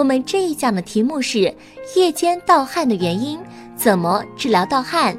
我们这一讲的题目是夜间盗汗的原因，怎么治疗盗汗？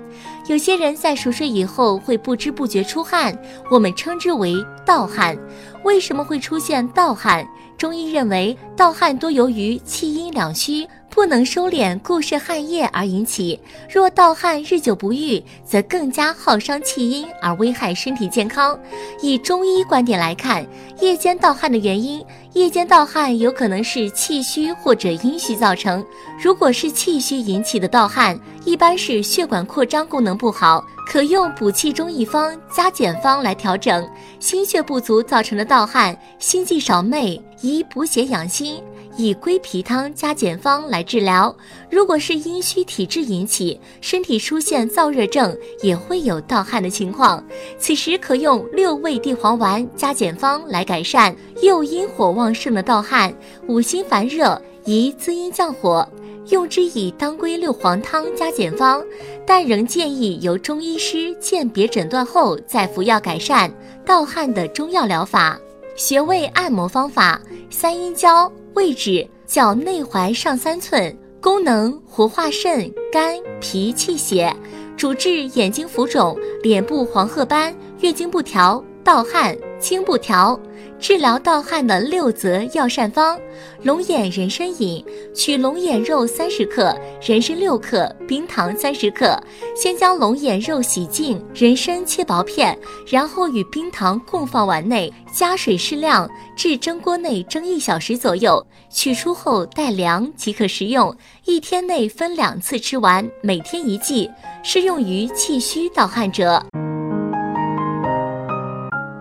有些人在熟睡以后会不知不觉出汗，我们称之为盗汗。为什么会出现盗汗？中医认为，盗汗多由于气阴两虚。不能收敛固摄汗液而引起。若盗汗日久不愈，则更加耗伤气阴而危害身体健康。以中医观点来看，夜间盗汗的原因，夜间盗汗有可能是气虚或者阴虚造成。如果是气虚引起的盗汗，一般是血管扩张功能不好，可用补气中益方加减方来调整。心血不足造成的盗汗，心悸少寐，宜补血养心。以归脾汤加减方来治疗。如果是阴虚体质引起，身体出现燥热症，也会有盗汗的情况。此时可用六味地黄丸加减方来改善。又阴火旺盛的盗汗，五心烦热，宜滋阴降火，用之以当归六黄汤加减方。但仍建议由中医师鉴别诊断后再服药改善盗汗的中药疗法。穴位按摩方法：三阴交。位置：脚内踝上三寸，功能活化肾、肝、脾、气血，主治眼睛浮肿、脸部黄褐斑、月经不调、盗汗、清不调。治疗盗汗的六则药膳方：龙眼人参饮，取龙眼肉三十克，人参六克，冰糖三十克。先将龙眼肉洗净，人参切薄片，然后与冰糖共放碗内，加水适量，至蒸锅内蒸一小时左右。取出后待凉即可食用。一天内分两次吃完，每天一剂，适用于气虚盗汗者。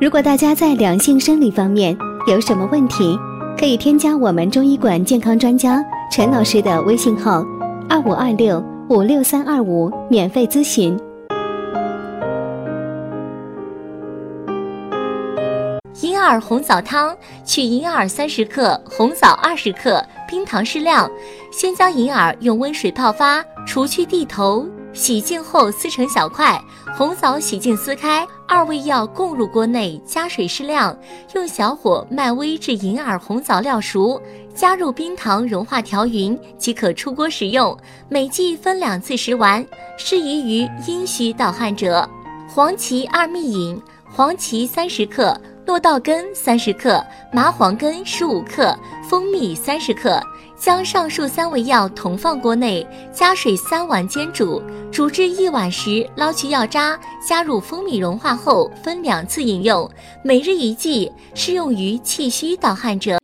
如果大家在两性生理方面有什么问题，可以添加我们中医馆健康专家陈老师的微信号：二五二六五六三二五，免费咨询。银耳红枣汤：取银耳三十克，红枣二十克，冰糖适量。先将银耳用温水泡发，除去蒂头。洗净后撕成小块，红枣洗净撕开，二味药共入锅内，加水适量，用小火慢煨至银耳、红枣料熟，加入冰糖融化调匀即可出锅食用。每剂分两次食完，适宜于阴虚盗汗者。黄芪二蜜饮：黄芪三十克，落稻根三十克，麻黄根十五克，蜂蜜三十克。将上述三味药同放锅内，加水三碗煎煮，煮至一碗时捞去药渣，加入蜂蜜融化后分两次饮用，每日一剂，适用于气虚盗汗者。